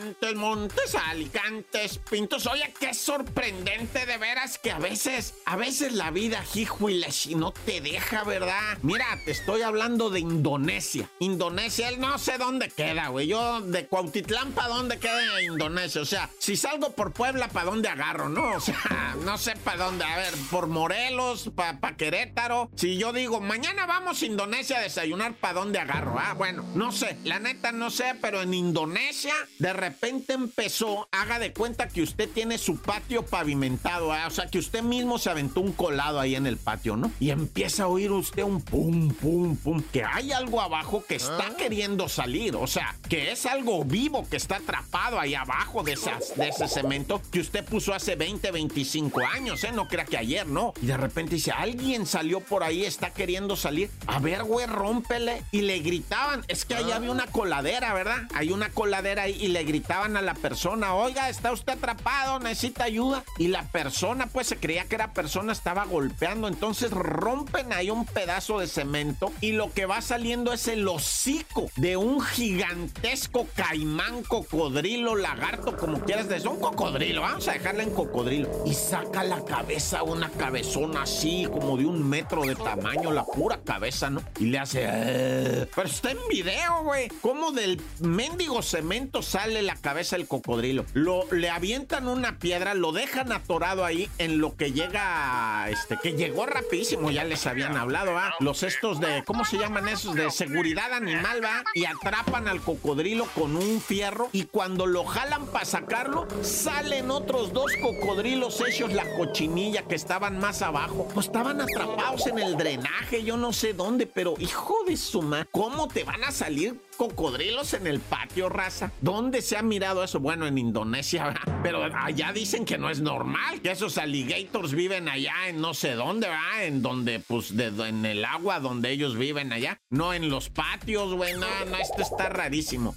Montes, Montes, Alicantes, Pintos. Oye, qué sorprendente de veras que a veces, a veces la vida, si no te deja, ¿verdad? Mira, te estoy hablando de Indonesia. Indonesia, él no sé dónde queda, güey. Yo de Cuautitlán, ¿para dónde queda Indonesia? O sea, si salgo por Puebla, ¿para dónde agarro? No, o sea, no sé para dónde. A ver, por Morelos, para pa Querétaro. Si yo digo, mañana vamos a Indonesia a desayunar, ¿para dónde agarro? Ah, bueno, no sé. La neta no sé, pero en Indonesia de repente empezó, haga de cuenta que usted tiene su patio pavimentado, ¿ah? o sea, que usted mismo se aventó un colado ahí en el patio, ¿no? Y empieza a oír usted un pum, pum, pum, que hay algo abajo que está ah. queriendo salir, o sea, que es algo vivo que está atrapado ahí abajo de, esas, de ese cemento que usted puso hace 20, 25 años, ¿eh? No crea que ayer, ¿no? Y de repente dice, alguien salió por ahí, está queriendo salir. A ver, güey, rómpele. Y le gritaban, es que ahí había una coladera, ¿verdad? Hay una coladera ahí y le gritaban a la persona, oiga, está usted atrapado, necesita ayuda. Y la persona, pues se creía que era persona, estaba golpeando. Entonces rompen ahí un pedazo de cemento y lo que va saliendo es el hocico de un gigantesco caimán, cocodrilo, lagarto, como quieras decir. Un cocodrilo, vamos a dejarla en cocodrilo. Y saca la cabeza, una cabezona así, como de un metro de tamaño, la pura cabeza, ¿no? Y le hace. Eh". Pero está en video, güey. Cómo del mendigo cemento sale la cabeza del cocodrilo. Lo, le avientan una piedra, lo dejan atorado ahí en lo que llega, este, que llegó rapidísimo, ya les habían hablado, ¿va? Los estos de, ¿cómo se llaman esos? De seguridad animal, ¿va? Y atrapan al cocodrilo con un fierro y cuando lo jalan para sacarlo, salen otros dos cocodrilos hechos la cochinilla que estaban más abajo. Pues estaban atrapados en el drenaje, yo no sé dónde, pero hijo de su madre, ¿cómo te van a salir cocodrilos en el patio, raza. ¿Dónde se ha mirado eso? Bueno, en Indonesia, pero allá dicen que no es normal, que esos alligators viven allá en no sé dónde, ¿verdad? En donde, pues, de, en el agua donde ellos viven allá, no en los patios, güey. No, no, esto está rarísimo.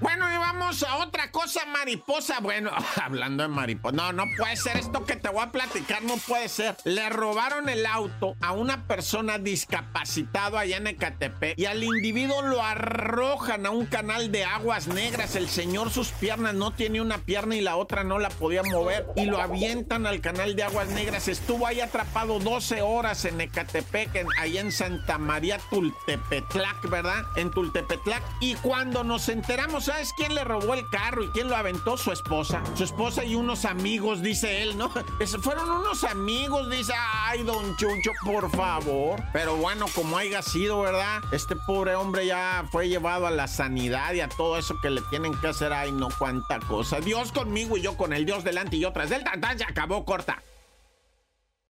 Bueno, y vamos a otra cosa, mariposa. Bueno, hablando de mariposa. No, no puede ser esto que te voy a platicar, no puede ser. Le robaron el auto a una persona discapacitado allá en Ecatepec y al individuo lo arrojan a un canal de aguas negras. El señor sus piernas no tiene una pierna y la otra no la podía mover y lo avientan al canal de aguas negras. Estuvo ahí atrapado 12 horas en Ecatepec, ahí en Santa María Tultepetlac, ¿verdad? En Tultepetlac. Y cuando nos enteramos, ¿sabes quién le robó el carro y quién lo aventó? Su esposa. Su esposa y unos amigos, dice él, ¿no? fueron unos amigos, dice, ay, don Chucho, por favor. Pero bueno, como haya sido, ¿verdad? Este pobre hombre ya fue llevado a la sanidad y a todo eso que le tienen que hacer. Ay, no, cuánta cosa. Dios conmigo y yo con el Dios delante y otras del ya acabó corta.